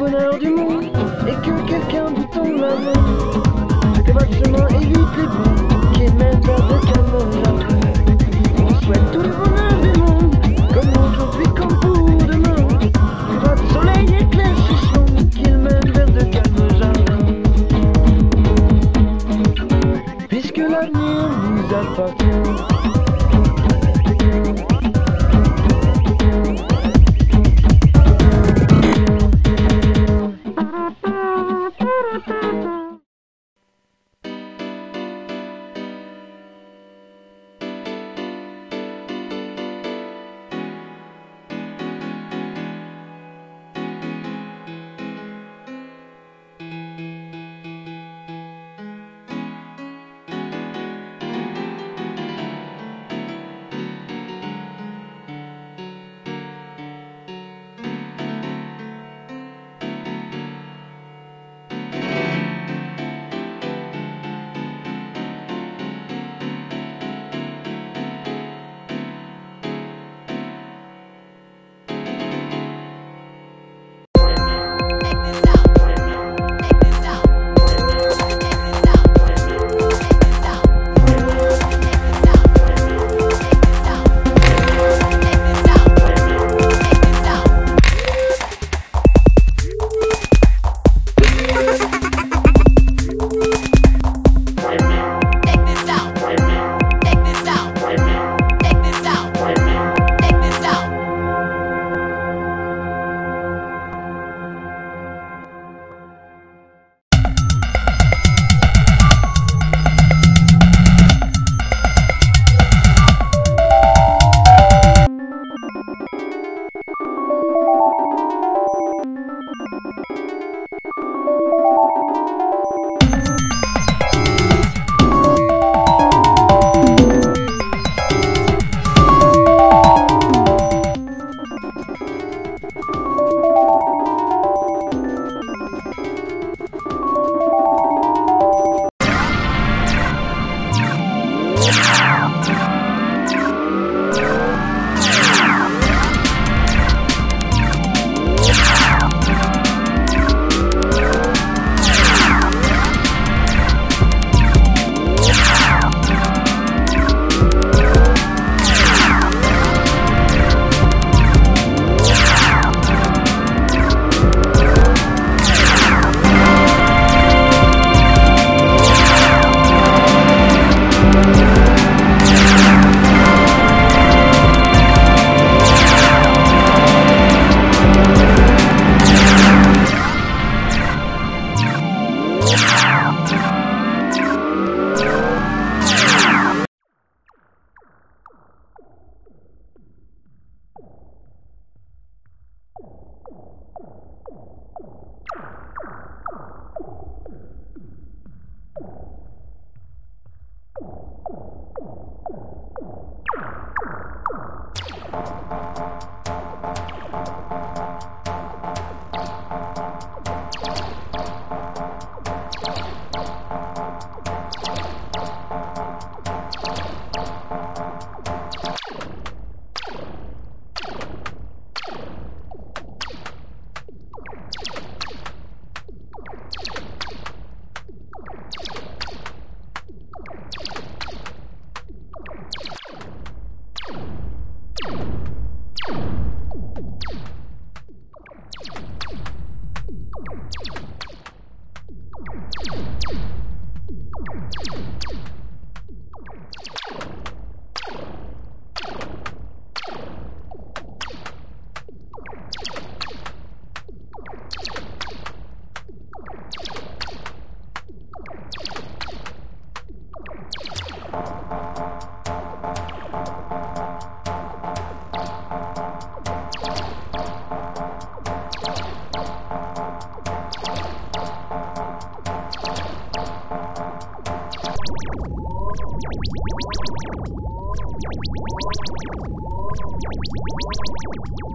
bonheur du monde et que quelqu'un vous tombe la main. Que votre chemin évite les bons, qui même vers de canon. On souhaite tout le bonheur du monde, comme aujourd'hui, comme pour demain. you